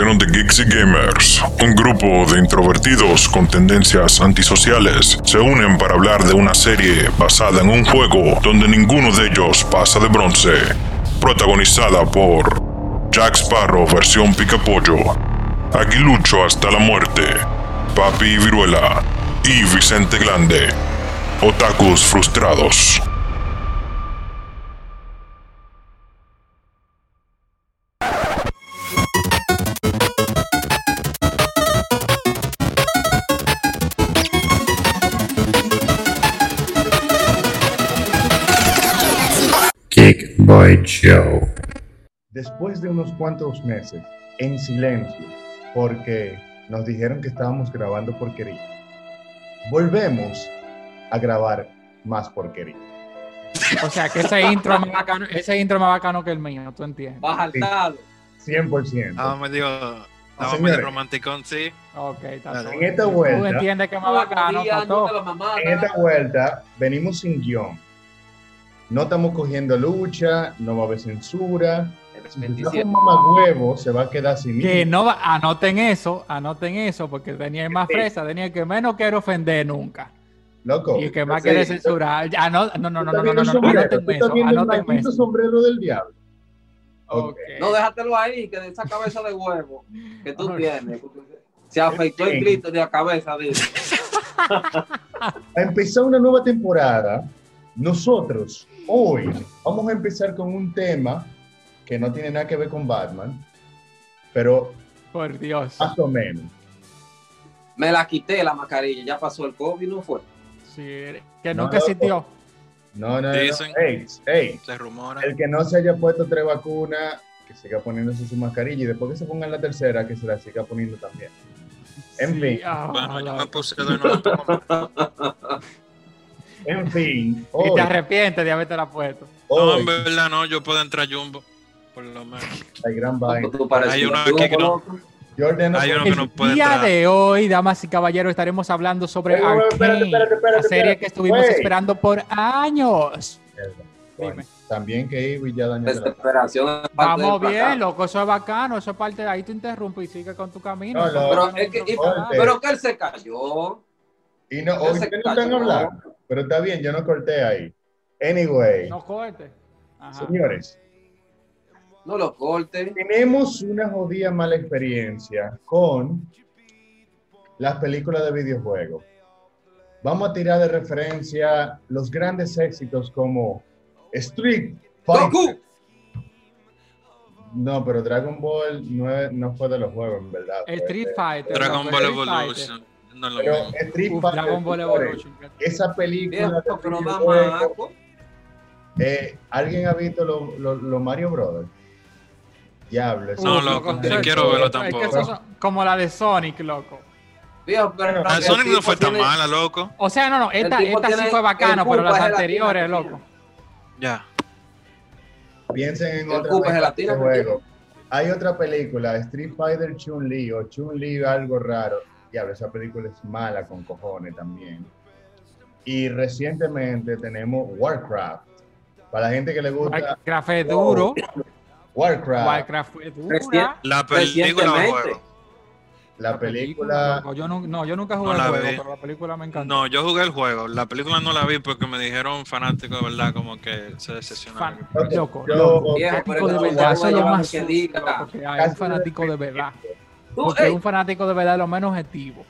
de gamers. Un grupo de introvertidos con tendencias antisociales se unen para hablar de una serie basada en un juego donde ninguno de ellos pasa de bronce. Protagonizada por Jack Sparrow versión Picapollo, Aguilucho hasta la muerte, Papi Viruela y Vicente Glande. Otakus frustrados. Boy Show. Después de unos cuantos meses, en silencio, porque nos dijeron que estábamos grabando porquería, volvemos a grabar más porquería. O sea, que ese intro es más bacano, ese intro más bacano que el mío, ¿tú entiendes? Baja al Sí. talo. 100%. Estaba medio, estaba señores. medio romanticón, sí. Ok, está. En esta Tú vuelta, entiendes que más bacano, mamá, en esta vuelta, venimos sin guion. No estamos cogiendo lucha, no va a haber censura. Si 27. un mamagüevo, se va a quedar sin Que no va- anoten eso, anoten eso, porque tenía más fresa, tenía el que menos quiere ofender nunca. Loco. Y el que más Sí. quiere censurar. Ah, no, no, no, no, ¿Tú no, no, no, anoten ¿Tú estás eso, anoten eso. sombrero del diablo? No, déjatelo ahí, que de esa cabeza de huevo que tú tienes. Se afectó el grito de la cabeza, dice. a empezar una nueva temporada, nosotros hoy vamos a empezar con un tema que no tiene nada que ver con Batman, pero Por Dios. más o menos. Me la quité la mascarilla, ya pasó el COVID, ¿no fue? Sí, que No, nunca loco. existió. No, no, no. Dicen. Ey, ey, Se rumora. el que no se haya puesto tres vacunas, que siga poniéndose su mascarilla y después que se ponga la tercera, que se la siga poniendo también. En Sí, fin. ah, Bueno, yo me loco. puse de nuevo. En fin, Y te arrepientes de haberte la puesto. No, en verdad no, yo puedo entrar jumbo. Por lo menos. hay gran vaina. Hay uno un aquí que no- que no puede El día entrar. de hoy, damas y caballeros, estaremos hablando sobre Ey, ey, ey, espérate, espérate, espérate, la serie espérate. que estuvimos Wey. esperando por años. Bueno. También que Ivy ya dañó la... Desesperación. Vamos bien, loco, eso es bacano, eso es parte de ahí, te interrumpo y sigue con tu camino. No, no. Pero, es que, y- pero que él se cayó. Y no, hoy ustedes no están hablando, pero está bien, yo no corté ahí. Anyway, No corte. Ajá. señores, No lo corte. tenemos una jodida mala experiencia con las películas de videojuegos. Vamos a tirar de referencia los grandes éxitos como Street Fighter. Goku. No, pero Dragon Ball no, es- no fue de los juegos, en verdad. Street de- Fighter. Dragon Ball Street Fighter. Evolution. No es lo Pero mismo. Street Uf, Fighter, Dragon Ball Evolution. esa película de. Eh, ¿Alguien ha visto los lo, lo Mario Brothers? Diablo. eso No, es- loco, ni quiero verlo es que tampoco. son como la de Sonic, loco. Pero La el Sonic no fue tan tiene- mala, loco. O sea, no, no, esta, esta sí fue bacano, el pero las anteriores, loco. Ya. Piensen en El otra Cupa es vaina gelatina, de juego. Hay otra película, Street Fighter Chun-Li o Chun-Li algo raro. Diablo, esa película es mala con cojones también. Y recientemente tenemos Warcraft. Para la gente que le gusta Warcraft es duro. Warcraft, Warcraft. Recién- La película la película, loco, Yo no, no, yo nunca jugué No la el juego, vi. pero la película me encantó. No, yo jugué el juego. La película no la vi porque me dijeron fanáticos de verdad como que se decepcionaron. Fan- loco, Yo- loco, Viejo, fanático de verdad, eso no, es lo no, más que sucio, diga. loco, que hay Casi un fanático de verdad. Porque un fanático de verdad es lo menos objetivo.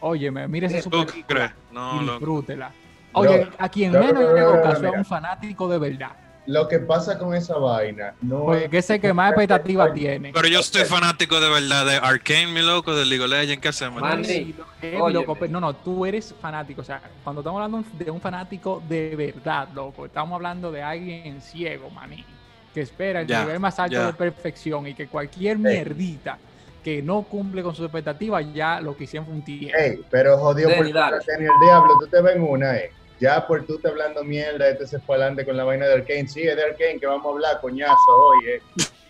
Óyeme, mírese su ¿Tú película crees? No, y loco. disfrútela. Oye, a quien menos yo le hago caso es un fanático de verdad. lo que pasa con esa vaina no Porque es ese que más expectativa tiene. Pero yo soy fanático de verdad de Arcane, mi loco, de League of Legends. ¿Qué hacemos? Loco, no, no, tú eres fanático. O sea, cuando estamos hablando de un fanático de verdad, loco, estamos hablando de alguien ciego, maní, que espera el Ya, nivel más alto ya. de perfección y que cualquier mierdita que no cumple con sus expectativas ya lo que hicieron fue un tío. Ey, pero jodido por tenía el diablo, tú te ves en una, eh. Ya por tú te hablando mierda, este se fue adelante con la vaina de Arkane. Sí, es de Arkane que vamos a hablar, coñazo, oye.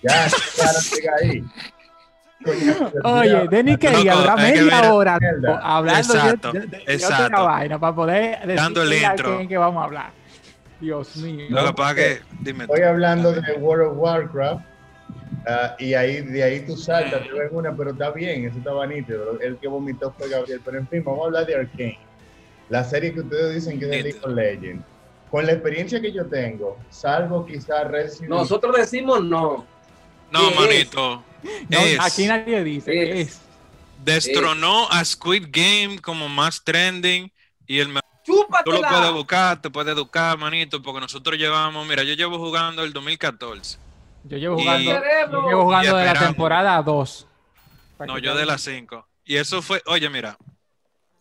Ya, ya, siga ahí. Coñazo, Oye, durar es que media hora mierda. hablando de- Exacto, de, de- de otra exacto. vaina para poder decir Dando el que intro. que vamos a hablar. Dios mío. Lo que pasa que, dime. Estoy hablando de World of Warcraft, Ah, y ahí, de ahí tú saltas, te ves una, pero está bien, eso estaba nítido. El que vomitó fue Gabriel. Pero en fin, vamos a hablar de Arkane. La serie que ustedes dicen que es de League of Legends. Con la experiencia que yo tengo, salvo quizás Resident Nosotros decimos no. No, manito. No, es- aquí nadie dice. Es. Es. destronó a Squid Game como más trending y el mejor. Tú lo puedes ¡Chúpatela! buscar, te puedes educar, manito, porque nosotros llevamos, mira, yo llevo jugando el 2014. Yo llevo jugando, Cerebro. yo llevo jugando de la temporada 2. No, yo de las 5. Y eso fue, oye, mira,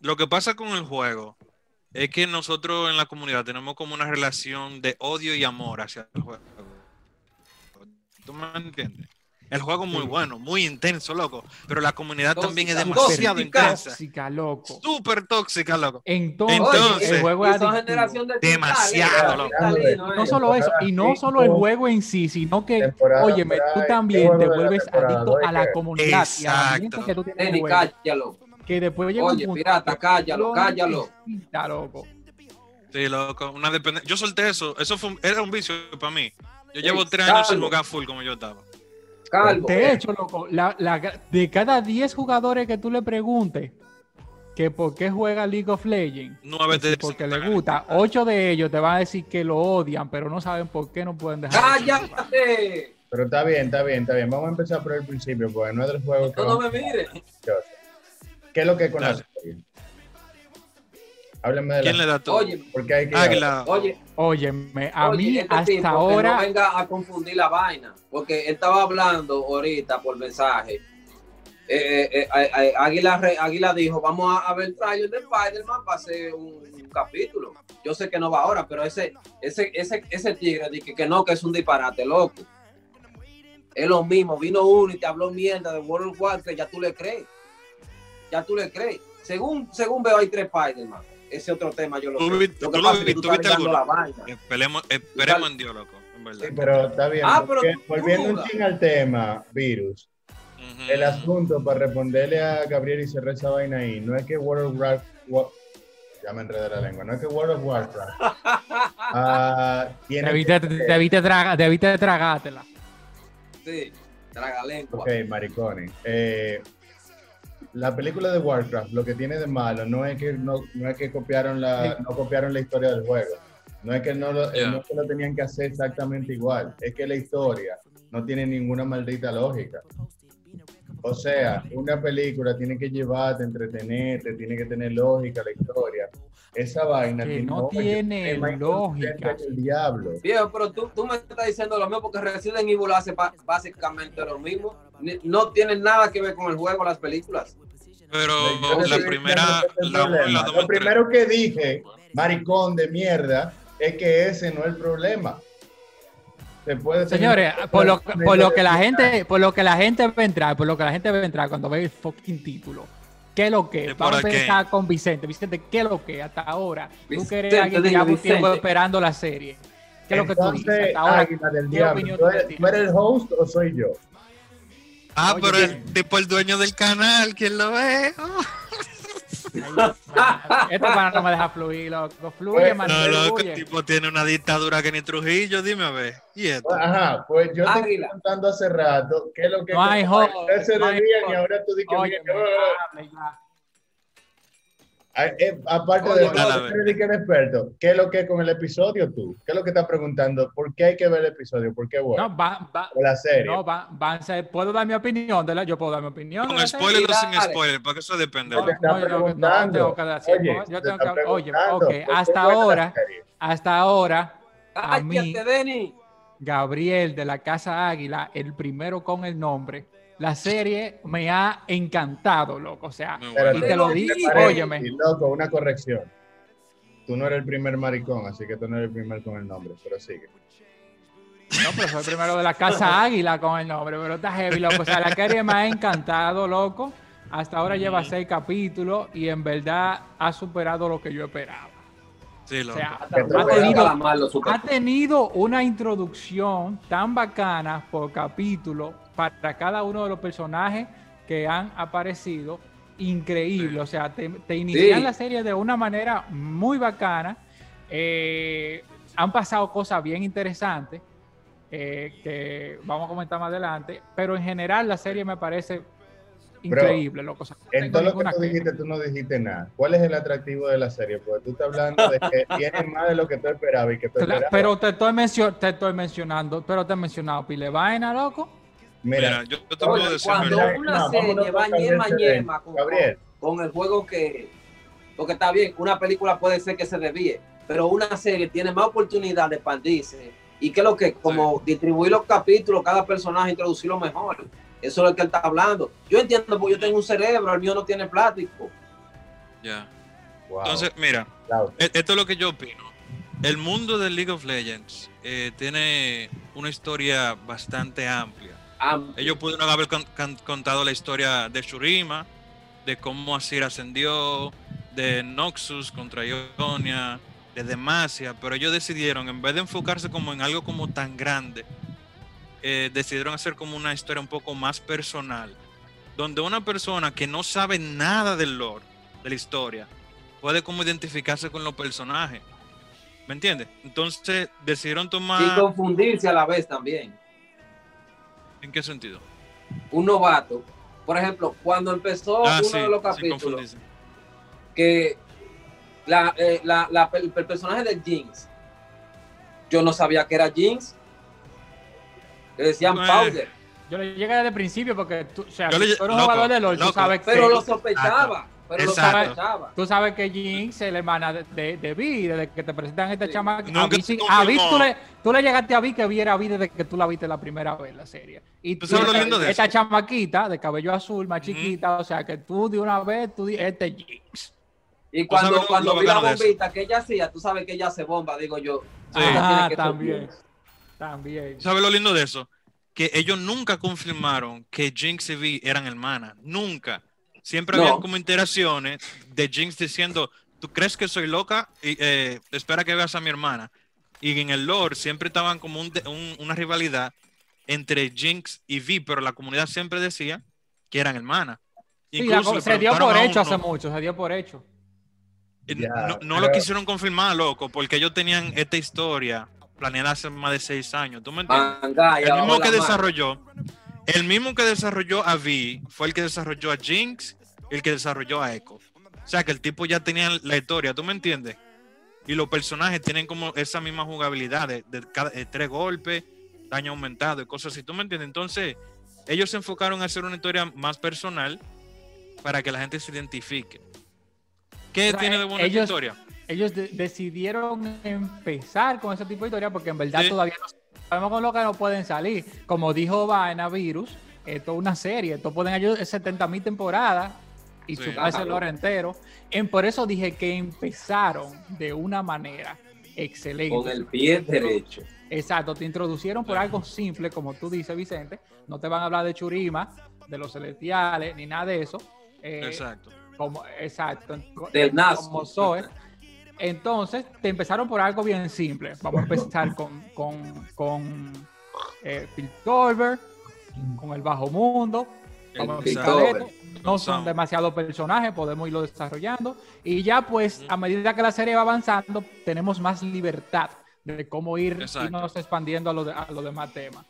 lo que pasa con el juego es que nosotros en la comunidad tenemos como una relación de odio y amor hacia el juego. ¿Tú me entiendes? El juego es muy bueno, muy intenso, loco, pero la comunidad también es demasiado tóxica. intensa. Tóxica, loco. Súper tóxica, loco. Entonces, Entonces, el juego es generación de Demasiado, loco. No solo eso, y no solo el juego en sí, sino que, óyeme, tú también te vuelves adicto a la comunidad y Exacto. que tú tienes cállalo. Después llega Oye, un pirata, cállalo, lo cállalo. necesita, loco. Sí, loco, una dependencia. Yo solté eso, eso fue un- era un vicio para mí. Yo llevo tres años sin jugar full como yo estaba. Calvo. De hecho, loco, la- la- de cada 10 jugadores que tú le preguntes que por qué juega League of Legends, Nueve te porque le gusta, 8 de ellos te van a decir que lo odian, pero no saben por qué no pueden dejar. ¡Cállate! Pero está bien, está bien, está bien. Vamos a empezar por el principio, porque no es del juego que No, me mires. ¿Qué es lo que es con la Dale. Háblenme de ¿Quién la le da todo? Oye, porque hay que Águila. oye, Óyeme, a oye, mí este hasta tipo, que ahora... no venga a confundir la vaina, porque él estaba hablando ahorita por mensaje. Eh, eh, eh, Águila, Re- Águila dijo, vamos a, a ver el trailer de Spider-Man para hacer un, un capítulo. Yo sé que no va ahora, pero ese, ese, ese, ese tigre dice que no, que es un disparate, loco. Es lo mismo, vino uno y te habló mierda de World of Warcraft, ya tú le crees. Ya tú le crees. Según, según veo, hay tres Spider-Man. Ese otro tema yo lo Tú sé. tú que lo que tú tú estás viste la vaina. Esperemos, esperemos en Dios, loco, en verdad. Sí, pero está bien. Ah, pero volviendo un ching al tema, virus. El asunto para responderle a Gabriel y cerrar esa vaina ahí, no es que World of Warcraft. Wa- ya me enredé la lengua. No es que World of Warcraft. ah, tiene Debiste, que- debiste, traga-. Sí, tragalengua. Ok, maricones. Eh, la película de Warcraft, lo que tiene de malo no es que no, no es que copiaron la, no copiaron la historia del juego. No es que no lo, Yeah. no que lo tenían que hacer exactamente igual. Es que la historia no tiene ninguna maldita lógica. O sea, una película tiene que llevarte, entretenerte, tiene que tener lógica la historia. Esa vaina Que no tiene lógica. El diablo. Viejo, pero tú, tú me estás diciendo lo mismo porque Resident Evil hace básicamente lo mismo. No tiene nada que ver con el juego, las películas. Pero Yo la primera, la la Lo primero que dije, maricón de mierda, es que ese no es el problema. Se puede Señores, por lo, por lo que la gente, por lo que la gente va a entrar, por lo que la gente va a entrar cuando ve el fucking título. ¿Qué es lo que? Es Vamos a empezar con Vicente. Vicente, ¿qué es lo que hasta ahora? Tú que eres alguien que lleva un tiempo esperando la serie. ¿Qué es lo que tú dices? Hasta ahora, del ¿qué opinión ¿tú eres, tú eres el host o soy yo? Ah, Oye, pero el tipo, el dueño del canal, ¿quién lo ve? Oh. Este pana no me deja fluir, loco. Fluye, Pues. No, loco, fluye. el tipo tiene una dictadura que ni Trujillo, dime a ver. ¿Y esto? Ajá, pues yo te estoy Águila. contando hace rato qué es lo que No hay como host, ustedes se no hay debían y ahora tú dices Oye, que hable ya. Ah, eh, aparte Oye, de dale, a eso, ver. tú eres que eres experto, ¿qué es lo que es con el episodio tú? ¿Qué es lo que estás preguntando? ¿Por qué hay que ver el episodio? ¿Por qué bueno? No, va, va, o la serie. no, va, van a ser- ¿Puedo dar mi opinión? de la- Yo puedo dar mi opinión. de Con spoiler o Dale. sin spoiler, porque eso depende. No, te no, yo tengo que- no, tengo que decir, Oye, yo te tengo que- oye, ok, ¿por qué hasta ahora, hasta ahora, a mí. Gabriel de la Casa Águila, el primero con el nombre, la serie me ha encantado, loco. O sea, y te lo ¿qué di, parece? óyeme. Y, loco, una corrección. Tú no eres el primer maricón, así que tú no eres el primer con el nombre, pero sigue. No, pero soy el primero de la Casa Águila con el nombre, pero está heavy, loco. O sea, la serie me ha encantado, loco. Hasta ahora lleva seis capítulos y en verdad ha superado lo que yo esperaba. Sí, O sea, ha tenido, ha una introducción tan bacana por capítulo para cada uno de los personajes que han aparecido. Increíble, o sea, te, te inician Sí. la serie de una manera muy bacana. Eh, han pasado cosas bien interesantes. eh, que vamos a comentar más adelante. Pero en general la serie me parece increíble, loco. O sea, no En todo lo que tú queja. dijiste, tú no dijiste nada. ¿Cuál es el atractivo de la serie? Porque tú estás hablando de que tiene más de lo que tú esperabas y que tú esperabas. Pero te estoy, mencio- te estoy mencionando, pero te he mencionado pile vaina, loco. Mira, Mira, yo, yo te puedo decir, cuando ¿verdad? una No, serie va ñema ñema con, Gabriel. con el juego que. Porque está bien, una película puede ser que se desvíe, pero una serie tiene más oportunidad de expandirse. Y que lo que, como distribuir los capítulos, cada personaje, introducirlo mejor. Eso es lo que él está hablando. Yo entiendo, porque yo tengo un cerebro, el mío no tiene plástico. Ya. wow, Entonces, mira, e- esto es lo que yo opino. El mundo de League of Legends eh, tiene una historia bastante amplia. Am- Ellos pudieron haber con- contado la historia de Shurima, de cómo Asir ascendió, de Noxus contra Ionia, de Demacia, pero ellos decidieron, en vez de enfocarse como en algo como tan grande, eh, decidieron hacer como una historia un poco más personal, donde una persona que no sabe nada del lore, de la historia, puede como identificarse con los personajes. ¿Me entiendes? Entonces decidieron tomar... Y confundirse a la vez también. ¿En qué sentido? Un novato. Por ejemplo, cuando empezó Ah, uno sí, de los capítulos, que la, eh, la- la- el, el personaje de Jinx, yo no sabía que era Jinx. Le decían Eh, Powder, Yo le llegué desde el principio porque tú, o sea, Yo le- tú eres un loco, jugador de LoL, tú sabes que, pero lo sospechaba. Pero lo sospechaba. tú sabes que Jinx es la hermana de, de, de Vi, desde que te presentan esta Sí. chama. Nunca A Vi, sí- a Vi tú, le, tú le llegaste a Vi que Vi era Vi desde que tú la viste la primera vez en la serie. Y ¿Tú sabes lo esta- lindo de esta eso? chamaquita de cabello azul, más chiquita, o sea que tú de una vez, tú di- este es Jinx. Y ¿Tú cuando, cuando vi la bombita que ella hacía, tú sabes que ella se bomba, digo yo. Sí. Ah, también. También. ¿Sabes lo lindo de eso? Que ellos nunca confirmaron que Jinx y Vi eran hermanas. Nunca. Siempre No. habían como interacciones de Jinx diciendo, ¿tú crees que soy loca? Y, eh, espera que veas a mi hermana. Y en el lore siempre estaban como un de- un- una rivalidad entre Jinx y Vi, pero la comunidad siempre decía que eran hermanas. Incluso se dio por hecho uno- hace mucho, se dio por hecho. Eh, no no pero- lo quisieron confirmar, loco, porque ellos tenían esta historia planeada hace más de seis años. ¿Tú me entiendes? Manga, y el mismo que mano. desarrolló, el mismo que desarrolló a Vi fue el que desarrolló a Jinx y el que desarrolló a Echo. O sea que el tipo ya tenía la historia, ¿tú me entiendes? Y los personajes tienen como esa misma jugabilidad de, de cada- de tres golpes, daño aumentado y cosas así, ¿tú me entiendes? Entonces, ellos se enfocaron a hacer una historia más personal para que la gente se identifique. ¿Qué O sea, tiene de buena esta ellos- historia? Ellos de- decidieron empezar con ese tipo de historia porque en verdad Sí. todavía no sabemos con lo que no pueden salir. Como dijo Vaina Virus, esto es una serie, esto pueden ayudar 70 mil temporadas y Sí. chuparse el lore entero. En, por eso dije que empezaron de una manera excelente. Con el pie derecho. Exacto, te introducieron por algo simple, como tú dices, Vicente. No te van a hablar de Churima, de los celestiales, ni nada de eso. Eh, Exacto. como, exacto. Del Nazgûl. Como Zoe. Entonces, te empezaron por algo bien simple. Vamos a empezar con, con, con eh, Piltover, con el Bajo Mundo. El a esto. No son demasiados personajes, podemos irlo desarrollando. Y ya, pues, a medida que la serie va avanzando, tenemos más libertad de cómo ir Exacto. irnos expandiendo a los a los demás temas.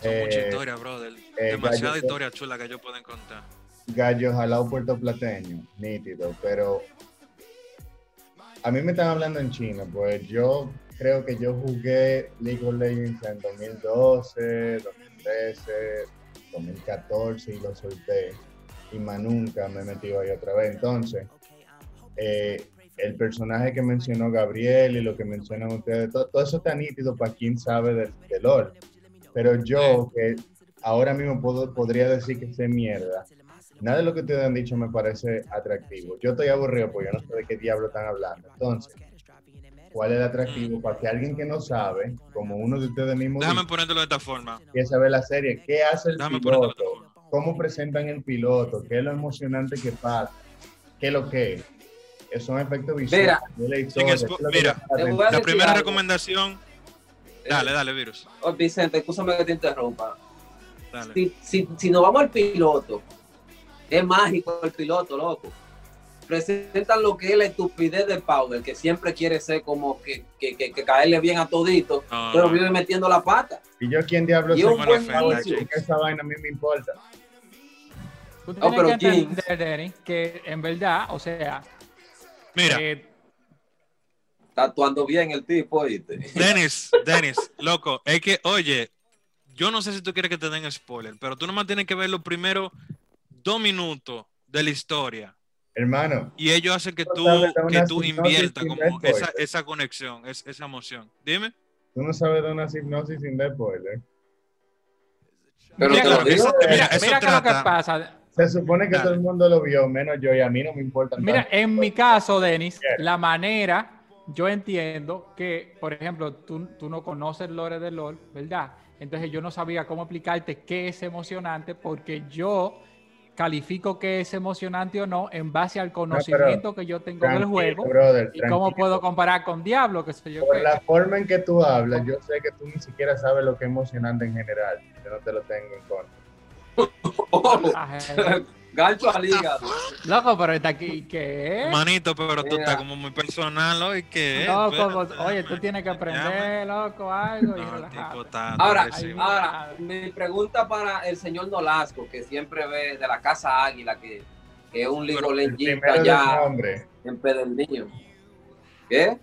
Son mucha Eh, historia, brother. eh, Demasiada gallo- historia chula que ellos pueden contar. Gallo jalado puertoplateño, nítido, pero a mí me están hablando en chino, pues yo creo que yo jugué League of Legends en 2012, 2013, 2014 y lo solté y más nunca me he metido ahí otra vez. Entonces, eh, el personaje que mencionó Gabriel y lo que mencionan ustedes, to- todo, eso está nítido para quien sabe de, de. Pero yo, que ahora mismo puedo, podría decir que sé mierda, nada de lo que ustedes han dicho me parece atractivo. Yo estoy aburrido porque yo no sé de qué diablo están hablando. Entonces, ¿cuál es el atractivo para que alguien que no sabe, como uno de ustedes mismos, Déjame dice, ponértelo de esta forma. a ver la serie? ¿Qué hace el Déjame piloto? ¿Cómo presentan el piloto? ¿Qué es lo emocionante que pasa? ¿Qué es lo que es? Es un efecto visual. Mira, ¿qué es la te primera algo. recomendación. Dale, Eh, dale, virus. oh, Vicente, escúchame que te interrumpa. Dale. Si, si, si nos vamos al piloto, es mágico el piloto, loco. presentan lo que es la estupidez de Powder, que siempre quiere ser como que, que, que- que caerle bien a todito, pero vive metiendo la pata. Y yo, ¿quién diablo Y soy? un buen esa vaina a mí me importa. Tú No, tienes pero que Jinx- entender, Denny, que en verdad, o sea, Mira, eh, Está actuando bien el tipo, ¿oíste? Dennis, Dennis, loco, es que, oye, yo no sé si tú quieres que te den spoiler, pero tú nomás tienes que ver los primeros dos minutos de la historia Hermano, y ellos hacen que tú, que tú inviertas como esa, esa conexión, es- esa emoción. Dime. tú no sabes de una hipnosis sin dar spoiler. Pero Mira, te lo claro, digo. eso- eh, mira, eso mira que lo que trata- pasa. Se supone que Dale. todo el mundo lo vio, menos yo, y a mí no me importa. Mira, tanto. en mi caso, Denis, la manera, yo entiendo que, por ejemplo, tú, tú no conoces el lore de LOL, ¿verdad? Entonces yo no sabía cómo explicarte qué es emocionante porque yo califico qué es emocionante o no en base al conocimiento que yo tengo del juego brother, y cómo puedo comparar con Diablo, que sé yo Por qué. la forma en que tú hablas, yo sé que tú ni siquiera sabes lo que es emocionante en general. Yo no te lo tengo en contra. Gancho al hígado. Loco, pero está aquí, ¿qué? Manito, pero tú estás como muy personal hoy que Loco, vos- oye, tú tienes que aprender, loco, algo y No, el relajarte. tipo está Ahora, agresivo. ahora, mi pregunta para el señor Nolasco, que siempre ve de la Casa Águila, que, que es un El primero del allá nombre, en Pedernillo. ¿Qué?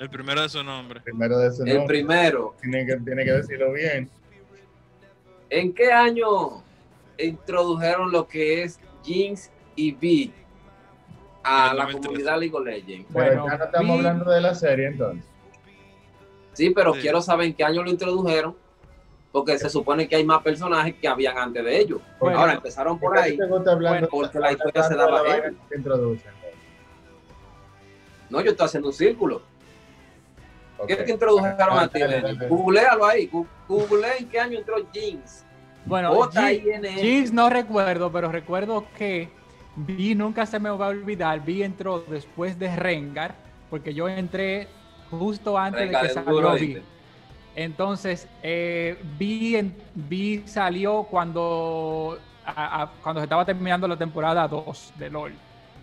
El primero de su nombre. primero de El nombre, primero. tiene que, tiene que decirlo bien. ¿En qué año introdujeron lo que es Jinx y V a la 2013. comunidad League of Legends? Bueno, ya no estamos hablando de la serie entonces. Sí, pero Sí. quiero saber en qué año lo introdujeron, porque se supone que hay más personajes que habían antes de ellos. Bueno, Ahora empezaron por ¿Por qué ahí. Bueno, porque la historia se daba que? No, yo estoy haciendo un círculo. Ok. ¿Qué te introdujeron a ti, Benny? Googlealo ahí. Google en qué año entró Jinx. Bueno. Jinx no recuerdo, pero recuerdo que Vi nunca se me va a olvidar. Vi entró después de Rengar, porque yo entré justo antes Rengar de que salió Vi. ¿viste? Entonces, eh, vi, en- vi salió cuando, a- a- cuando se estaba terminando la temporada 2 de LOL.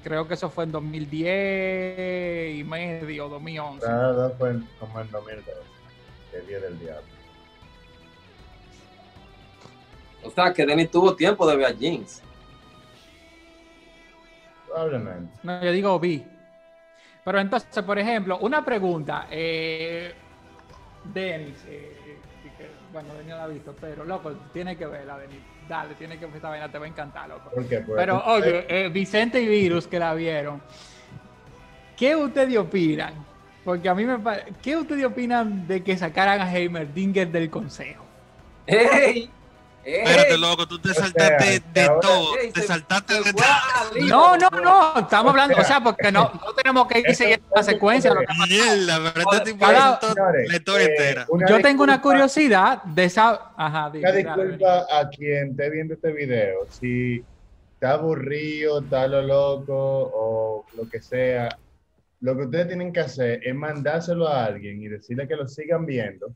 Creo que eso fue en 2010 y medio, 2011. Cada dos fue en- como en 2002, el día del diablo. O sea, que Denis tuvo tiempo de ver a Jinx. Probablemente. No, yo digo vi. Pero entonces, por ejemplo, una pregunta. Eh, Denis, eh, bueno, Denis no la ha visto, pero loco, tiene que verla, Denis. Dale, tiene que ver esta vaina, te va a encantar, loco. ¿Por qué? Porque Pero oye, eh, Vicente y Virus que la vieron, ¿qué ustedes opinan? Porque a mí me parece, ¿qué ustedes opinan de que sacaran a Heimerdinger del consejo? ¡Ey! Espérate, loco, tú te saltaste de ahora- todo. Ey, Te se- saltaste se de hilo, No, no, no, estamos hablando, o sea, porque no, no tenemos que ir siguiendo la secuencia. Mierda, pero este tipo la historia eh, entera. Yo tengo una curiosidad de esa. Ajá, dime, Una dale, disculpa a quien esté viendo este video. Si está aburrido, está lo loco o lo que sea, lo que ustedes tienen que hacer es mandárselo a alguien y decirle que lo sigan viendo.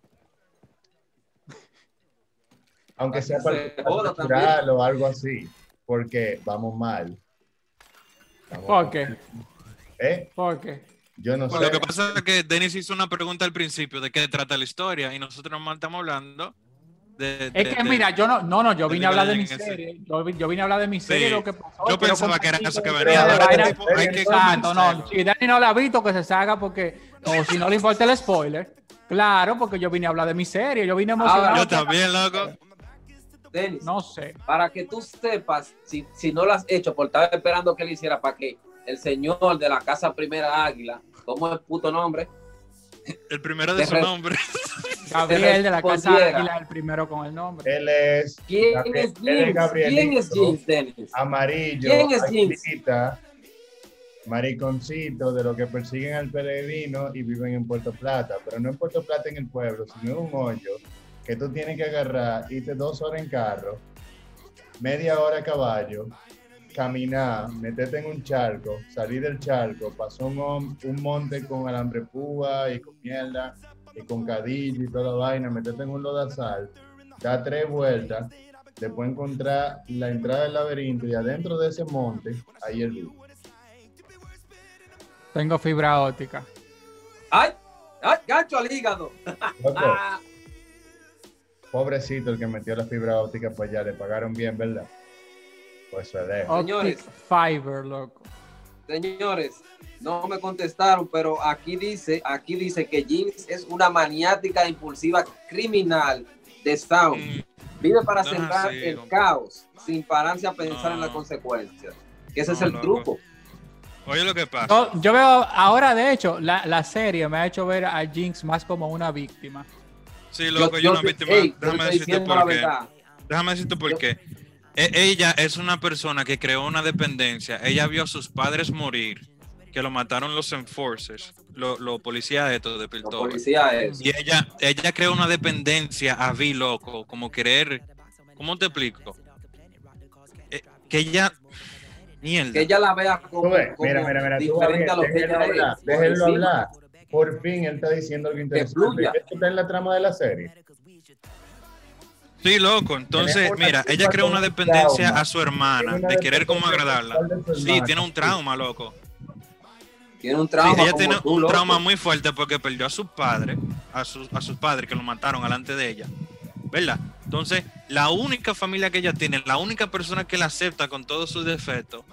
Aunque sea que para, o algo así, porque vamos mal. Vamos ¿Por mal. qué? ¿Eh? ¿Por qué? Yo no sé. Lo que pasa es que Denis hizo una pregunta al principio de qué trata la historia y nosotros nomás estamos hablando de. Es de- que de- mira, yo no, no, no, yo vine a hablar de mi serie. Yo, vi- yo vine a hablar de mi serie, Sí, lo que pasó. yo pensaba que era eso que venía, este vaina. tipo hay que Exacto, no. Si Dani no la ha visto, que se salga porque. O si no le importa el spoiler. Claro, porque yo vine a hablar de mi serie. Yo vine emocionado. Yo también, loco. Denis, No sé. para que tú sepas, si, si no lo has hecho, por estar esperando que él hiciera, para que el señor de la Casa Primera Águila, ¿cómo es el puto nombre? El primero de su nombre. Gabriel de la casa. Águila, el primero con el nombre. Él es ¿Quién Gabriel- es él es Jinx? Gabrielito. ¿Quién es Jinx, Denis? amarillo, ¿Quién es aguilita, mariconcito de los que persiguen al peregrino y viven en Puerto Plata, pero no en Puerto Plata en el pueblo, sino en un hoyo que tú tienes que agarrar, irte dos horas en carro, media hora a caballo, caminar, meterte en un charco, salir del charco, pasar un, monte con alambre púa y con mierda y con cadillo y toda vaina, meterte en un lodazal, da tres vueltas, después encontrar la entrada del laberinto y adentro de ese monte, ahí el luz. Tengo fibra óptica. ¡Ay! ¡Ay! ¡Gancho al hígado! Ah, pobrecito el que metió la fibra óptica, pues ya le pagaron bien, ¿verdad? Pues se deja. Optic Señores. Fiber, loco. señores, no me contestaron, pero aquí dice, aquí dice que Jinx es una maniática impulsiva criminal de Sound. Mm, Vive para No, sembrar sí, el caos sin pararse a pensar en las consecuencias. Que ese es el loco. truco. Oye lo que pasa. Yo, yo veo, ahora de hecho, la, la serie me ha hecho ver a Jinx más como una víctima. Sí, loco, yo, no te- víctima. ey, yo Déjame decirte por qué. Déjame decirte por Yo- qué. E- ella es una persona que creó una dependencia. Ella vio a sus padres morir, que lo mataron los enforcers, los los policías de estos de Piltover. policía es. Y ella, ella creó una dependencia a Vi, loco, como querer. ¿Cómo te explico? Eh, que ella. Mierda. Que ella la vea como, mira, mira, mira, diferente a lo que déjenlo ella hablar, es. déjenlo hablar. Por fin él está diciendo algo interesante. ¿Esto está en la trama de la serie? Sí, loco. Entonces, mira, ella con una un dependencia trauma. a su hermana, de querer como agradarla. su Sí, tiene un trauma, loco. Tiene un Sí, trauma. ella como tiene tú, un loco. trauma muy fuerte porque perdió a sus padres, a sus, a sus padres que lo mataron delante de ella, ¿verdad? Entonces, la única familia que ella tiene, la única persona que la acepta con todos sus defectos,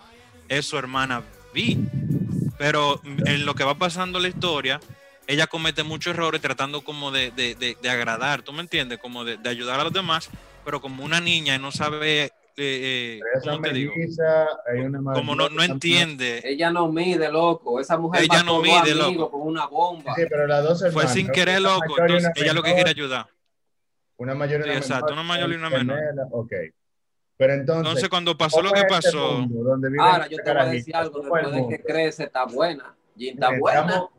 es su hermana Vi. Pero en lo que va pasando la historia, ella comete muchos errores tratando como de, de- de- de agradar, ¿tú me entiendes? Como de, de ayudar a los demás, pero como una niña y no sabe, eh, eh, Pero esa ¿cómo te digo? melliza, hay una Como no, no entiende, Ella no mide, loco. Esa mujer Ella no mide, loco. con una bomba. Sí, pero las dos fue sin querer, loco. Entonces, ella lo que quiere ayudar. Una mayor y Sí, una exacto, menor, una mayor y una menor. Ok. Pero entonces, Entonces, cuando pasó lo ¿cómo que es este pasó, mundo donde viven Ahora, yo te voy a decir algo. ¿Cómo es Después de que crece, está buena. Jin está Mire, buena. Estamos,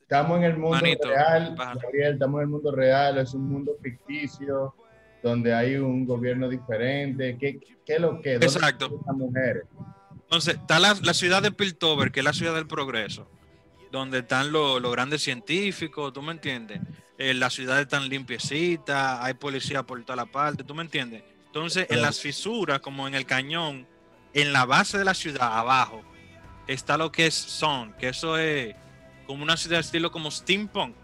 estamos en el mundo Manito, real. Gabriel, estamos en el mundo real, es un mundo ficticio, donde hay un gobierno diferente. ¿Qué, qué es lo que? ¿Dónde Exacto. estas mujeres? entonces está la, la ciudad de Piltover, que es la ciudad del progreso, donde están los los grandes científicos, ¿tú me entiendes? Eh, la ciudad está limpiecita, hay policía por toda la parte, ¿tú me entiendes? Entonces, en las fisuras, como en el cañón, en la base de la ciudad, abajo, está lo que es Son, que eso es como una ciudad de estilo como steampunk,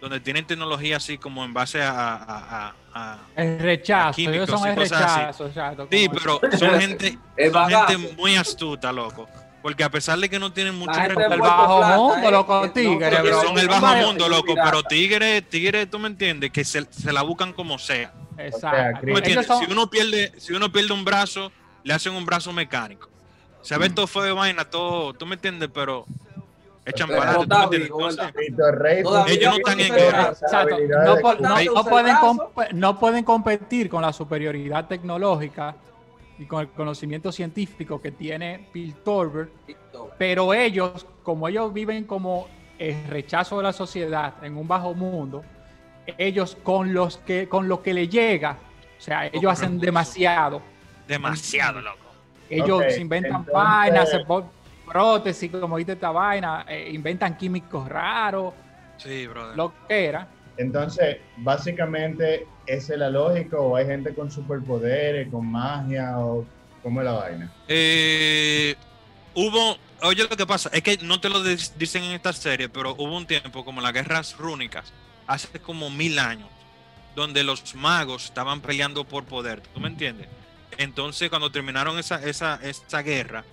donde tienen tecnología así como en base a- a- a- a El rechazo, químicos ellos son y el cosas así. rechazo, Sí, pero son gente, son muy astuta, loco. Porque a pesar de que no tienen mucho recursos, el bajo Plata, mundo, eh, loco, no tigre, son el bajo mundo, loco. Pero tigre, tigre, tú me entiendes, que se, se la buscan como sea. Exacto. ¿Tú ¿Tú me Ellos entiendes? son- Si uno pierde, si uno pierde un brazo, le hacen un brazo mecánico. Se ve todo fue de vaina, todo, tú me entiendes, pero echan para adelante, Ellos no están en guerra. Exacto. No, pueden no pueden competir con la superioridad tecnológica y con el conocimiento científico que tiene Piltover, pero ellos, como ellos viven como el rechazo de la sociedad en un bajo mundo, ellos con los que con lo que le llega, o sea, ellos hacen demasiado. demasiado, loco. Ellos inventan entonces- vainas, se prótesis, como viste esta vaina, eh, inventan químicos raros, Sí, brother. lo que era. Entonces, básicamente, ¿esa es la lógica o hay gente con superpoderes, con magia o cómo es la vaina? Eh, hubo, oye lo que pasa, es que no te lo dicen en esta serie, pero hubo un tiempo como las guerras rúnicas, hace como mil años, donde los magos estaban peleando por poder, ¿tú me entiendes? Entonces cuando terminaron esa, esa, esa guerra,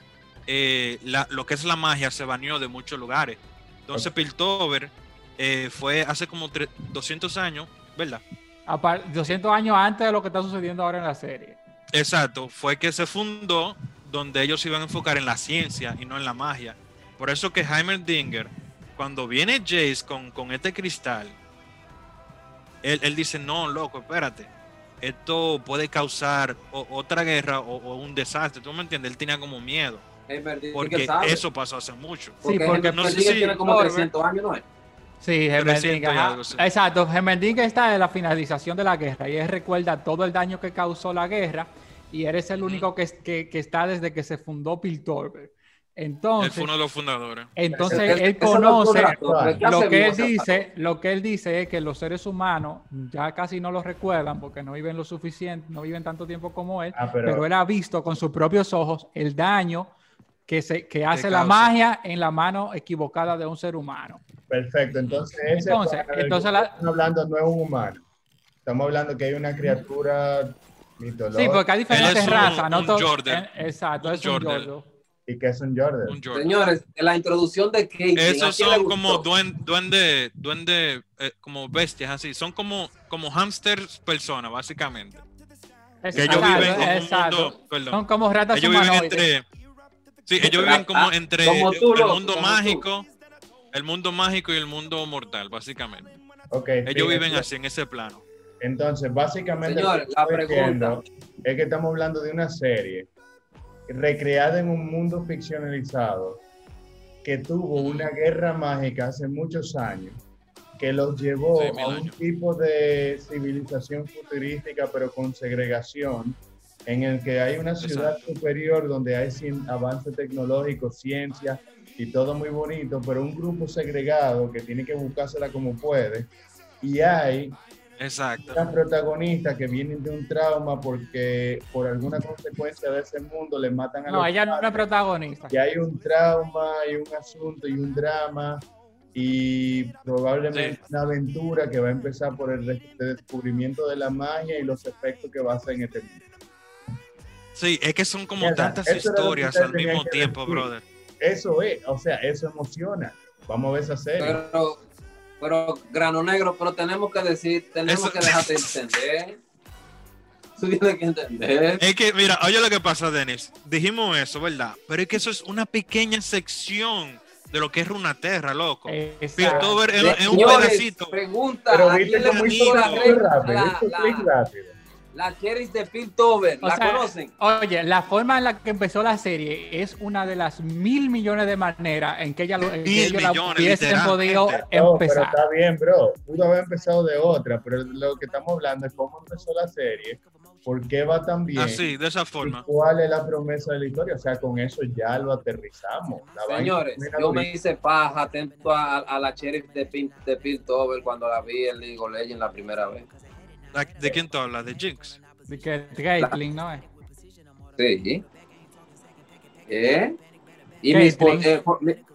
eh, la- lo que es la magia se baneó de muchos lugares. Entonces Piltover eh, fue hace como tre- 200 años, ¿verdad? Apar- 200 años antes de lo que está sucediendo ahora en la serie. Exacto, fue que se fundó donde ellos se iban a enfocar en la ciencia y no en la magia. Por eso que Heimerdinger, cuando viene Jace con, con este cristal, él, él dice, no, loco, espérate, esto puede causar o- otra guerra o, o un desastre, ¿tú me entiendes? Él tenía como miedo, porque eso pasó hace mucho. Sí, porque no sé si- tiene como Torber- 300 años, ¿no es? Sí, 300 Hemerdinga. y ajá. algo, sí. Exacto, Hemerdinga está en la finalización de la guerra y él recuerda todo el daño que causó la guerra y eres el único que, que, que está desde que se fundó Piltover. Él Entonces, fue uno de los fundadores. entonces él conoce doctor, ¿qué lo que él dice, lo que él dice es que los seres humanos ya casi no lo recuerdan porque no viven lo suficiente, no viven tanto tiempo como él, Ah, pero, pero él ha visto con sus propios ojos el daño que, se, que hace la magia en la mano equivocada de un ser humano. Perfecto, entonces ese Entonces, entonces la- estamos hablando no es un humano. Estamos hablando que hay una criatura mitológica Sí, porque hay Él diferentes razas. no un todo- Jordan. eh, Exacto, es un Jordan. Y que es un Jordan. Un Jordan. Señores, la introducción de. ¿a Esos son como duende, duende, duende eh, como bestias así. Son como, como hamsters personas, básicamente. Que ellos Exacto, viven en exacto. un mundo. Perdón. Son como ratas ellos viven entre. Sí, ellos viven como entre como tú, el mundo como tú. mágico, el mundo mágico y el mundo mortal, básicamente. Ok, Ellos viven así en ese plano. Entonces, básicamente, lo que la estoy diciendo es que estamos hablando de una serie recreada en un mundo ficcionalizado que tuvo una guerra mágica hace muchos años que los llevó Sí, a un años. tipo de civilización futurística pero con segregación en el que hay una ciudad superior donde hay avance tecnológico, ciencia y todo muy bonito, pero un grupo segregado que tiene que buscársela como puede y hay Exacto. las protagonistas que vienen de un trauma porque por alguna consecuencia de ese mundo le matan a No, los ella no es padres. protagonista. y hay un trauma y un asunto y un drama y probablemente Sí. una aventura que va a empezar por el des- descubrimiento de la magia y los efectos que va a hacer en este mundo. Sí, es que son como tantas era lo que historias al mismo tiempo, decir. brother. Eso es, o sea, eso emociona. Vamos a ver esa serie. Pero, pero, grano negro, pero tenemos que decir, tenemos Eso- que dejarte entender. Tú tienes que entender. Es que, mira, oye lo que pasa, Denis. Dijimos eso, ¿verdad? Pero es que eso es una pequeña sección de lo que es Runaterra, loco. Exacto. Piltover es, un Señores, pedacito. pregunta, Pero ¿a viste la, muy rápido, la, la, rápido. La Cheris de Piltover? ¿La sea, conocen? Oye, la forma en la que empezó la serie es una de las mil millones de maneras en que ella lo en que Mil ellos la millones, hubiesen podido. No, pero empezar. está bien, bro. Pudo haber empezado de otra, pero lo que estamos hablando es cómo empezó la serie, por qué va tan bien. Así, de esa y forma. ¿Cuál es la promesa de la historia? O sea, con eso ya lo aterrizamos. La vaina Señores, yo me hice paja atento a, a la Sheriff de, Pin- de Piltover cuando la vi en League of Legends la primera vez. ¿De quién tú hablas? ¿De Jinx? De que Caitlyn, ¿no es? Sí. ¿Eh? Y mis, eh,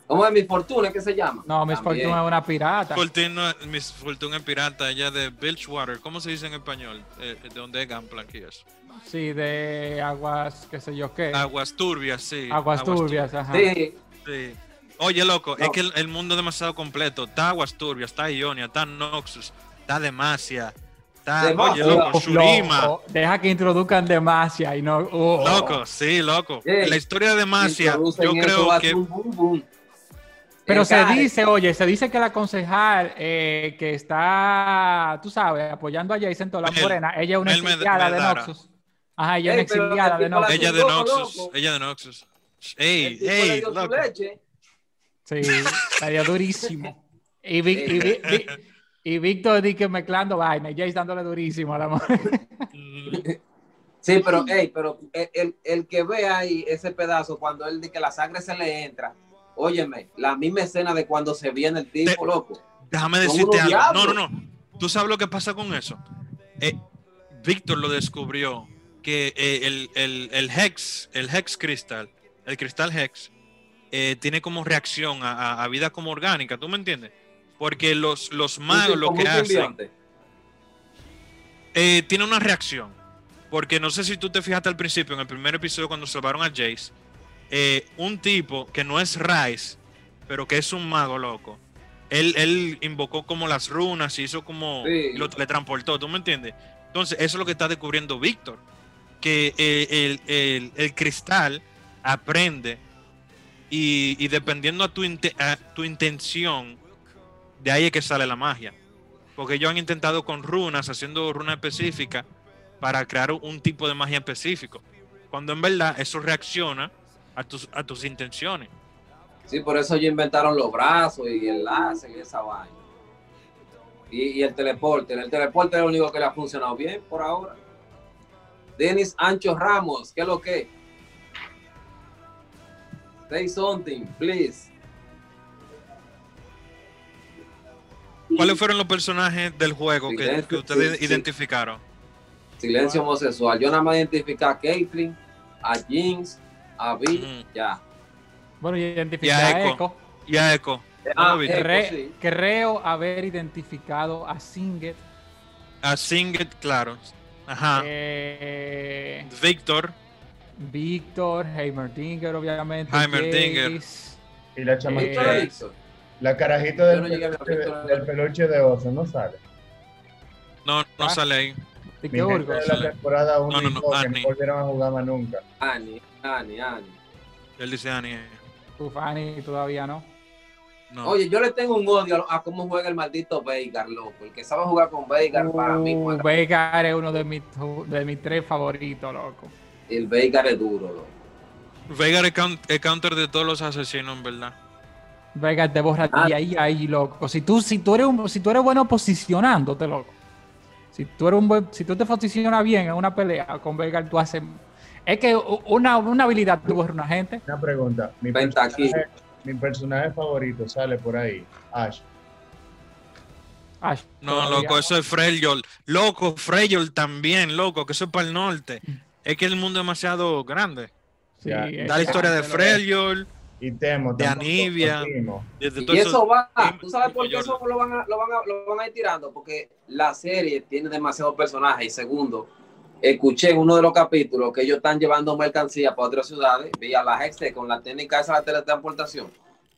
¿Cómo es mi fortuna? ¿Qué se llama? No, Miss También. Fortuna es una pirata. Fortuna, Miss Fortuna es pirata, ella de Bilgewater. ¿Cómo se dice en español? Eh, de donde es y eso. Sí, de aguas, qué sé yo qué. Aguas turbias, sí. Aguas turbias, ajá. Sí, Sí. Oye, loco, No. es que el, el mundo es demasiado completo. Está Aguas Turbias, está Ionia, está Noxus, está Demacia, está. Demacia. Oye, loco, Shurima. loco, deja que introduzcan Demacia y no. oh. Loco, sí, loco. Ey, La historia de Demacia, yo creo que. boom, boom. Pero se dice, oye, se dice que la concejal eh, que está, tú sabes, apoyando a Jason Mel- Morena, ella es una exiliada de. Noxus. Ajá, ella es una exiliada de Noxus. Ella de Noxus, ella de Noxus. Ey, ey, loco. Sí, dio durísimo. Y, Vic- y, Vi- Vi- y Víctor di que mezclando vaina, y Jace dándole durísimo a la mujer. Sí, pero, ey, pero el, el- el que ve ahí ese pedazo cuando él dice que la sangre se le entra, óyeme, la misma escena de cuando se viene el tipo, Te- loco. Déjame decirte algo. No, diablos. no, no. ¿Tú sabes lo que pasa con eso? Eh, Víctor lo descubrió que eh, el, el, el Hex, el Hex Crystal, el cristal Hex, eh, tiene como reacción a, a- a vida como orgánica, ¿tú me entiendes? Porque los, los magos lo que hacen eh, tiene una reacción. Porque no sé si tú te fijaste al principio, en el primer episodio cuando salvaron a Jace, eh, un tipo que no es Rice, pero que es un mago loco. Él, él invocó como las runas y hizo como Sí. y lo teletransportó, ¿tú me entiendes? Entonces, eso es lo que está descubriendo Víctor. Que eh, el, el- el cristal aprende y, y dependiendo a tu, a tu intención, de ahí es que sale la magia. Porque ellos han intentado con runas, haciendo runas específicas, para crear un tipo de magia específico. Cuando en verdad eso reacciona a tus, a tus intenciones. Sí, por eso ellos inventaron los brazos y el láser y esa vaina. Y, el teleporte. El teleporte es lo único que le ha funcionado bien por ahora. Denis Ancho Ramos, ¿qué es lo que? Say something, please. ¿Cuáles fueron los personajes del juego que, Silencio, que ustedes sí, identificaron? Silencio homosexual. Yo nada más identifico a Caitlyn, a Jinx, a Vi, Ujú. ya. Bueno, y Y identificar a a Echo. Echo. Y a Echo. Ah. Creo haber identificado a Singet, A Singet, claro. Ajá. eh, Victor. Víctor, Heimerdinger, obviamente. Heimerdinger. Y la Eh, chamaquita, Víctor Dixon. La carajita del, no peluche, Víctor. del peluche de oso, no sale. No, no Ah. sale ahí. ¿De Mi qué gente de la sale. temporada 1 No, no, no, 2 que Annie. no volvieron a jugar más nunca. Annie, Annie, Annie. Él dice Annie. Uf, Annie todavía no. No. Oye, yo le tengo un odio a, a cómo juega el maldito Veigar, loco. El que sabe jugar con Veigar, para mí, Uh, juega- Veigar es uno de mis, de mis tres favoritos, loco. el Veigar es duro, loco. Veigar es count- es counter de todos los asesinos, en verdad. Veigar te borra Ah. de ahí ahí, loco. Si tú, si tú eres un- si tú eres bueno posicionándote, loco. Si tú eres un buen- si tú te posicionas bien en una pelea con Veigar, tú haces. Es que una, una habilidad tú borras una gente. Una pregunta. Mi personaje, mi personaje favorito sale por ahí. Ash. Ash, No, loco, eso es Freyol. Loco, Freyol también, loco, que eso es para el norte. Es que el mundo es demasiado grande. Sí, Da la historia de Freyol, Y Temo. De Anivia. Y eso va, ¿tú sabes por qué eso lo van, a, lo, van a, lo van a ir tirando? Porque la serie tiene demasiados personajes. Y segundo, escuché en uno de los capítulos que ellos están llevando mercancía para otras ciudades vía la Hexte con la técnica esa de teletransportación.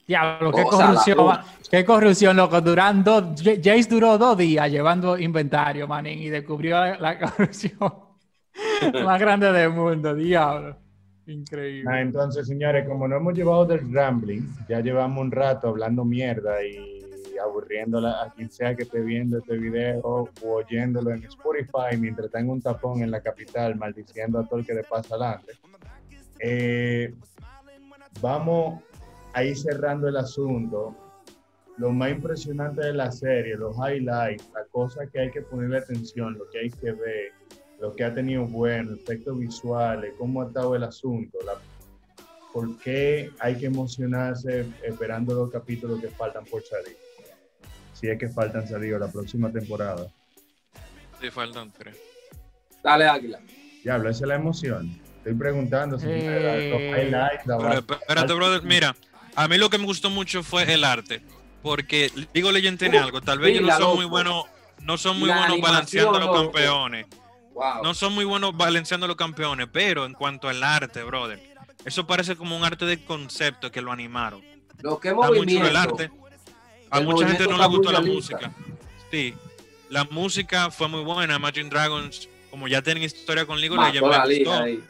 Diablo, qué O corrupción, qué corrupción, loco. Durando, Jace duró dos días llevando inventario, manín, y descubrió la, la corrupción más grande del mundo, diablo. Increíble. Ah, entonces, señores, como no hemos llevado del rambling, ya llevamos un rato hablando mierda y aburriéndola a quien sea que esté viendo este video o oyéndolo en Spotify mientras está en un tapón en la capital maldiciendo a todo el que le pasa adelante. Eh, vamos a ir cerrando el asunto. Lo más impresionante de la serie, los highlights, la cosa que hay que ponerle atención, lo que hay que ver, lo que ha tenido bueno, efectos visuales, cómo ha estado el asunto, la, por qué hay que emocionarse esperando los capítulos que faltan por salir. Si es que faltan salir o la próxima temporada. Sí, faltan tres. Dale, Águila. Diablo, esa es la emoción. Estoy preguntando si Eh, los highlights, la Pero espérate, brother, mira, a mí lo que me gustó mucho fue el arte, porque digo Legend tiene Uh, algo, tal vez sí, ellos no loco. muy buenos, no son muy La buenos balanceando los loco. campeones, Wow. no son muy buenos balanceando los campeones, pero en cuanto al arte, brother, eso parece como un arte de concepto que lo animaron. Lo que movimiento. el arte. A El mucha gente no le gustó la música. Sí, la música fue muy buena. Imagine Dragons, como ya tienen historia con League la me gustó. ahí.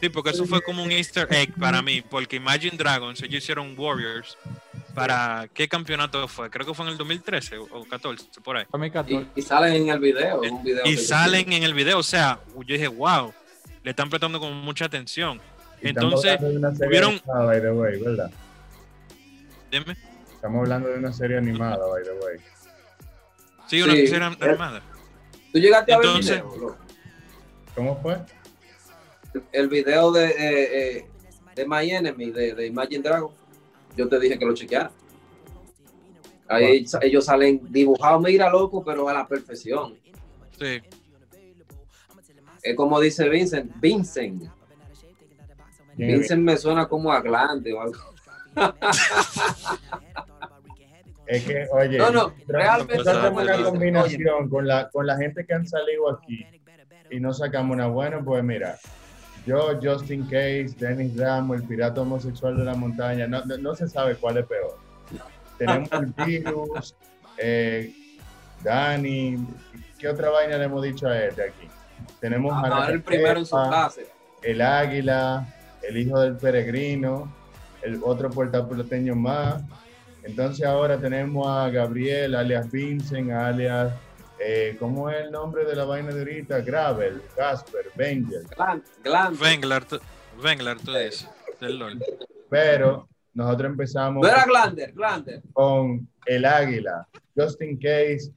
Sí, porque eso fue como un easter egg para mí, porque Imagine Dragons, ellos hicieron Warriors para ¿qué campeonato fue? Creo que fue en el 2013 o 14, por ahí. 2014. Y, y salen en el video. en un video Y salen en el video, o sea, yo dije, wow, le están prestando como mucha atención. Entonces, animada, by the way, ¿verdad? dime, Estamos hablando de una serie animada, by the way. sí, una Sí. serie animada. Tú llegaste a ver el video? ¿Cómo fue? el video de, eh, eh, de My Enemy, de, de Imagine Dragon. Yo te dije que lo chequeara. Ahí ellos salen dibujados, mira, loco, pero a la perfección. Sí, Es como dice Vincent, Vincent. Vincent me suena como a Glande o algo. Es que, oye, No, no, realmente tratamos una combinación con la, con la gente que han salido aquí y no sacamos una buena, pues mira, yo, Justin Case, Dennis Ramos, el pirata homosexual de la montaña, no, no, no se sabe cuál es peor. Tenemos el virus, eh, Dani, ¿qué otra vaina le hemos dicho a este aquí? Tenemos a la Ahora el primero en su clase. el águila, el hijo del peregrino, el otro puertaplateño más. Entonces ahora tenemos a Gabriel, alias Vincent, alias, eh, ¿cómo es el nombre de la vaina de ahorita? Gravel, Casper, Venger. Glan- Glande. Venglar, tú- dices, del LOL. Pero nosotros empezamos No era Glander, Glander. con el águila, Justin Case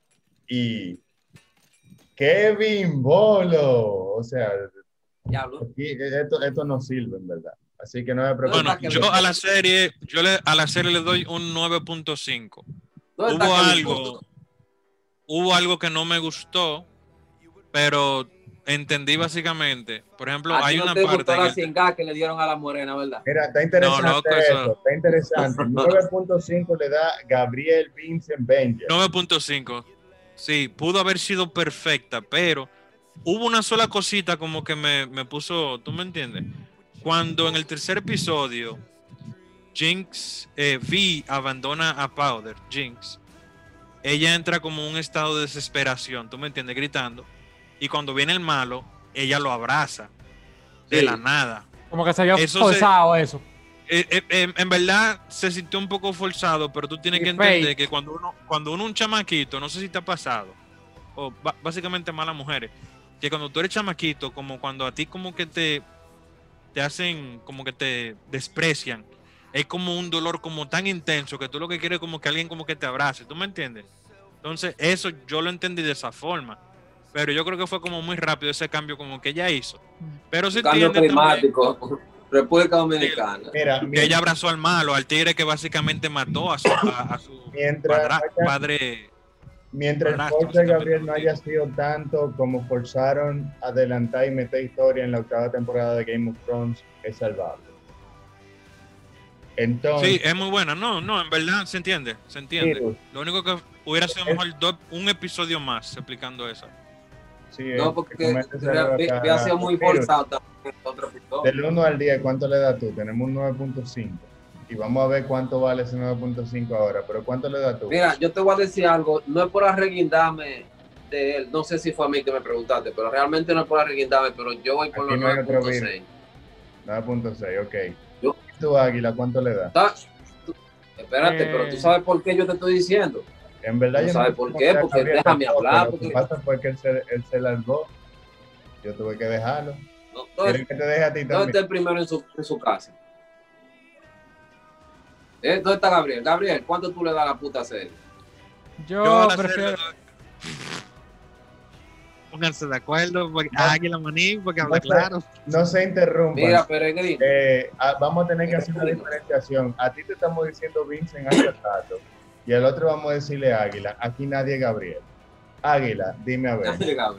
y Kevin Bolo. O sea, aquí esto, esto no sirve en verdad. Así que no me preocupes. Bueno, yo a la serie, yo le, a la serie le doy un 9.5. ¿Dónde está Hubo algo, Bolo? Hubo algo que no me gustó, pero entendí básicamente. Por ejemplo, A hay no una te parte. gustó en la que le dieron a la morena, ¿verdad? Mira, está interesante No, loco, eso- está interesante. 9.5 le da Gabriel Vincent Benja. 9.5. Sí, pudo haber sido perfecta, pero hubo una sola cosita como que me, me puso, ¿tú me entiendes? Cuando en el tercer episodio Jinx, eh, Vi abandona a Powder, Jinx, ella entra como en un estado de desesperación, ¿tú me entiendes? Gritando. Y cuando viene el malo, ella lo abraza de la nada. Como que se Eso se- forzado eso. Eh, eh, eh, en verdad se sintió un poco forzado, pero tú tienes Y que entender fake. que cuando uno, cuando uno es un chamaquito, no sé si te ha pasado, o básicamente malas mujeres, que cuando tú eres chamaquito, como cuando a ti como que te, te hacen, como que te desprecian, es como un dolor como tan intenso que tú lo que quieres es como que alguien como que te abrace, ¿tú me entiendes? Entonces eso yo lo entendí de esa forma, pero yo creo que fue como muy rápido ese cambio como que ella hizo. Pero se Cambio también climático. República Dominicana. Mira, que ella abrazó al malo, al tigre que básicamente mató a su, a, a su Mientras padra- haya- padre. Mientras el de básicamente, Gabriel no haya sido tanto como forzaron adelantar y meter historia en la octava temporada de Game of Thrones, es salvable. Entonces, Sí, es muy buena. No, no, en verdad se entiende, se entiende. Virus, Lo único que hubiera sido Es- mejor do- un episodio más explicando eso. sí, No, porque había sido muy forzado. Del 1 al 10, ¿cuánto le das tú? Tenemos un 9.5. Y vamos a ver cuánto vale ese 9.5 ahora. Pero ¿cuánto le das tú? Mira, yo te voy a decir algo, no es por arreguindarme de él, no sé si fue a mí que me preguntaste, pero realmente no es por arreguindarme, pero yo voy por Aquí los no hay otro 9.6. 9.6, ok. Yo- ¿Y tú, Águila, cuánto le das? Está- tú- Espérate, Eh. pero tú sabes por qué yo te estoy diciendo. En verdad ¿Tú yo sabes por qué? Porque Gabriel déjame tampoco, hablar, Lo que porque- pasa fue que él se, él se largó. Yo tuve que dejarlo. No, ¿Quieres que te deje a ti ¿Dónde también? está el primero en su, en su casa? ¿Eh? ¿Dónde está Gabriel? Gabriel, ¿cuánto tú le das a la puta serie? Yo, Yo prefiero. serie Pónganse de acuerdo, porque No. Águila Maní, porque habla No claro. No se interrumpan. Mira, Peregrino, Eh, ah, vamos a tener que hacer una diferenciación. A ti te estamos diciendo Vincent hace rato. Y al otro vamos a decirle Águila. Aquí nadie es Gabriel. Águila, dime a ver.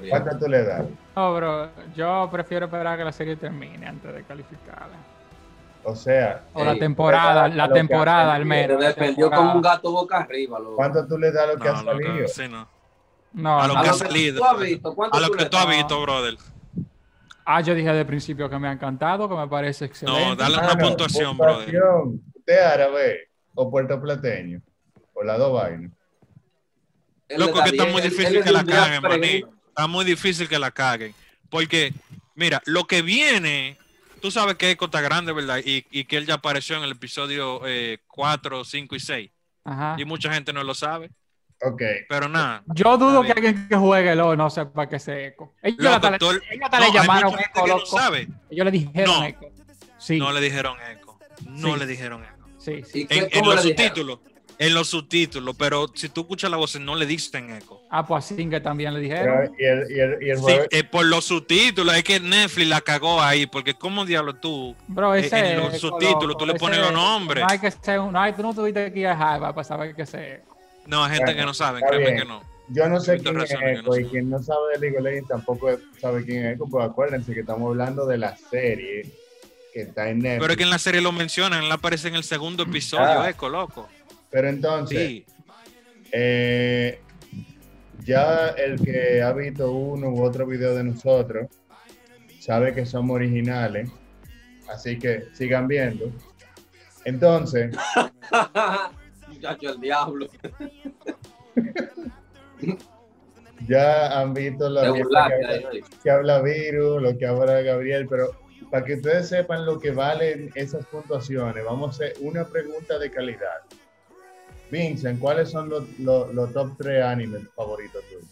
¿Cuánto tú le das? No, bro, yo prefiero esperar a que la serie termine antes de calificarla. O sea, O la temporada, la temporada ha al menos. temporada. como un gato boca arriba. loco. ¿cuánto tú le das a lo que ha No, loco, salido? sí, no. No, A lo que ha lo salido. tú has visto, ¿cuánto A lo que tú has visto, brother. Ah, yo dije de principio que me ha encantado, que me parece excelente. No, dale una puntuación, brother. ¿Usted árabe o puertorplateño? O las dos vainas. Loco, que está 10, muy difícil él que la caguen, maní. Está muy difícil que la caguen. Porque, mira, lo que viene, tú sabes que Echo está grande, ¿verdad? Y, y que él ya apareció en el episodio eh, 4, 5 y 6. Ajá. Y mucha gente no lo sabe. Ok. Pero nada. Yo dudo que alguien que juegue LOL no sepa que se eco. Ellos Loco, hasta le- todo el- ellos hasta no, le hay llamaron mucha gente eco, que no sabe. Ellos le dijeron No. eco. Sí, No le dijeron Echo. No Sí. le dijeron Echo. sí, ¿Y sí. En, los subtítulos. En los subtítulos. Pero si tú escuchas la voz, no le dicen Echo. Ah, pues así que también le Pero, dijeron. y el, y el, y el Sí, eh, por los subtítulos. Es que Netflix la cagó ahí. Porque, ¿cómo diablo tú? Bro, eh, ese en los eco, subtítulos loco, tú le pones ese- los nombres. No hay que ser, un- no hay, tú no tuviste que ir a Harvard para saber que se eco. No, hay gente Bueno, que no sabe. Créeme bien. que no. yo no sé quién es no Echo y quien no sabe de League of Legends tampoco sabe quién es Echo, pues acuérdense que estamos hablando de la serie que está en Netflix. Pero es que en la serie lo mencionan. Él aparece en el segundo episodio. Ah. Echo, loco. Pero entonces, Sí. Eh, ya el que ha visto uno u otro video de nosotros sabe que somos originales, así que sigan viendo. Entonces, Muchacho, el diablo. ya han visto Te lo que, oye. que habla Virus, lo que habla Gabriel, pero para que ustedes sepan lo que valen esas puntuaciones, vamos a hacer una pregunta de calidad. Vincent, ¿cuáles son los, los- los top 3 animes favoritos tuyos?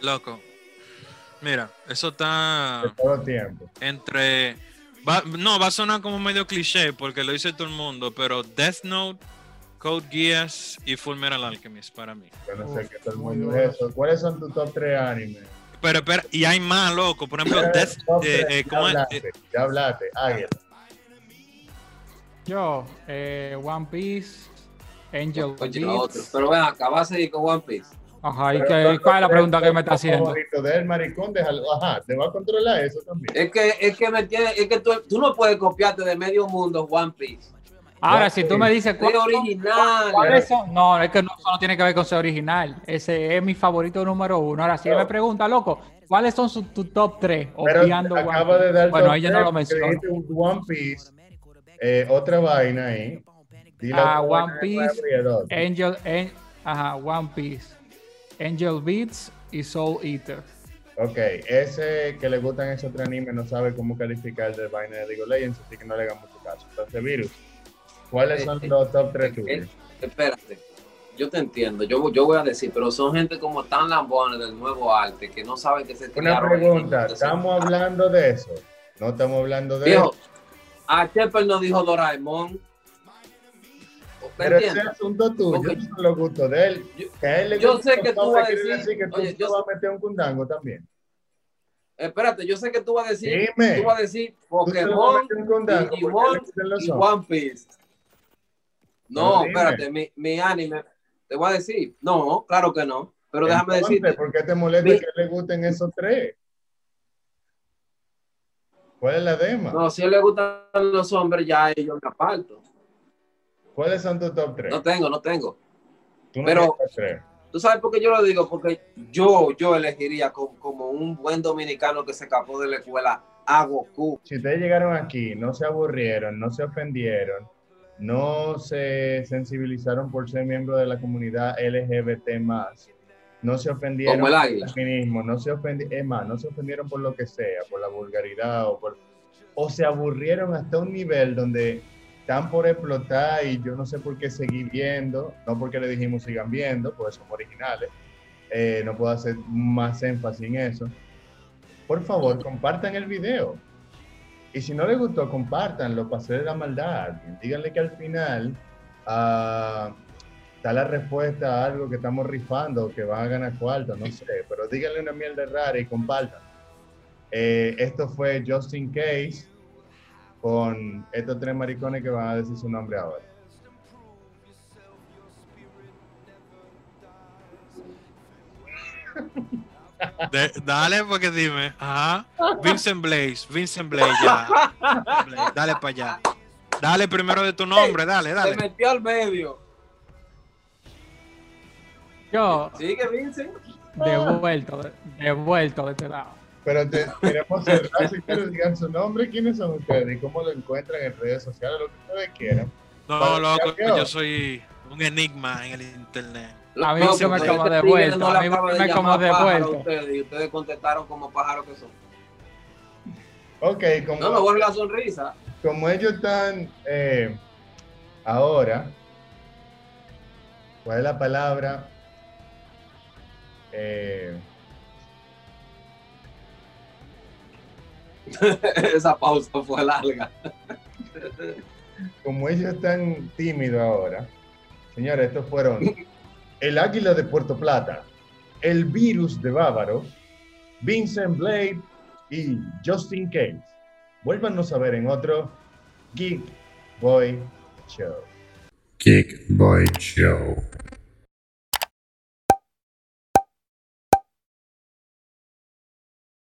Loco. Mira, eso está De todo tiempo. entre. Va- no, va a sonar como medio cliché porque lo dice todo el mundo, pero Death Note, Code Geass y Full Metal Alchemist para mí. Yo no sé qué todo el muy mundo duro. es eso. ¿Cuáles son tus top 3 animes? Pero espera, y hay más, loco. Por ejemplo, Death. Eh, eh, ya hablaste, Eh, ya hablaste, Águila. Yo, eh, One Piece, Angel Oye, Beats. otro. Pero ven acá, vas a seguir con One Piece. Ajá, ¿y qué, cuál es la pregunta que me está el haciendo? favorito del maricón, déjalo. Ajá, te va a controlar eso también. Es que, es que me tiene, es que tú, tú no puedes copiarte de medio mundo One Piece. Ahora, si tú me dices Es cuál- original. cuáles son, no, es que no, eso no tiene que ver con ser original. Ese es mi favorito número uno. Ahora, si él me pregunta, loco, ¿cuáles son sus tu top 3? Pero Obviando One acaba de Piece. dar Bueno, ella no lo tres, menciona. One Piece, eh, otra vaina ahí. Ah, One Piece. Angel, en- ajá, One Piece, Angel Beats y Soul Eater. Ok, ese que le gustan esos tres animes no sabe cómo calificar de vaina de League of Legends, así que no le hagan mucho caso. Entonces, Virus, ¿cuáles son Eh, los top 3 eh, tuyos? Espérate, yo te entiendo, yo, yo voy a decir, pero son gente como tan lambones del nuevo arte que no saben que se Una en pregunta, ¿estamos hablando de eso? No estamos hablando de Viejo, eso. a Shepard no dijo Doraemon. ¿Me Pero ese entiendes? asunto tuyo, esos son los gustos de él. Yo- Que a él le yo sé que tú vas a quiere decir- que tú oye, yo vas a meter un cundango también. Espérate, yo sé que tú vas a decir, Dime. tú vas a decir Tú Pokémon, y hombres. One Piece. No, dime. espérate, mi, mi anime, te voy a decir, no, claro que no, pero déjame Entonces, decirte, ¿Por qué te molesta Mi- que le gusten esos tres? ¿Cuál es la dema? no, si a él le gustan los hombres, ya yo me aparto. ¿Cuáles son tus top tres? No tengo, no tengo. Tú no pero-. ¿Tú sabes por qué yo lo digo? Porque yo, yo elegiría como, como un buen dominicano que se escapó de la escuela a Goku. Si ustedes llegaron aquí, no se aburrieron, no se ofendieron, no se sensibilizaron por ser miembro de la comunidad LGBT no se ofendieron Como el por águila. feminismo, no se ofendieron, es más, no se ofendieron por lo que sea, por la vulgaridad o por o se aburrieron hasta un nivel donde están por explotar y yo no sé por qué seguir viendo, no porque le dijimos sigan viendo, pues somos originales, eh, no puedo hacer más énfasis en eso. Por favor, compartan el video. Y si no les gustó, compártanlo para hacer la maldad. Díganle que al final ah, está la respuesta a algo que estamos rifando, que van a ganar cuarto, no sé, pero díganle una mierda rara y compartan. Eh, esto fue Just in Case con estos tres maricones que van a decir su nombre ahora. De- dale, porque dime. Ajá. Vincent Blaze, Vincent Blaze, ya. Blaze, dale para allá. Dale primero de tu nombre, dale, Se dale. metió al medio. Yo, Sigue, Vincent. devuelto, devuelto de este lado. Pero te, queremos cerrar, si quieren digan su nombre, quiénes son ustedes y cómo lo encuentran en redes sociales, lo que ustedes quieran. No, loco, yo soy un enigma en el internet. A mí No, se me como este de vuelta, a mí me como de vuelta. ustedes, y ustedes contestaron como pájaros que son. Ok, como, No, no borre la sonrisa. como ellos están eh, ahora, ¿cuál es la palabra? Eh, Esa pausa fue larga. como ellos están tímidos ahora, señores, estos fueron el Águila de Puerto Plata, el Virus de Bávaro, Vincent Blade y Justin Case. Vuélvanos a ver en otro Geek Boy Show. Geek Boy Show.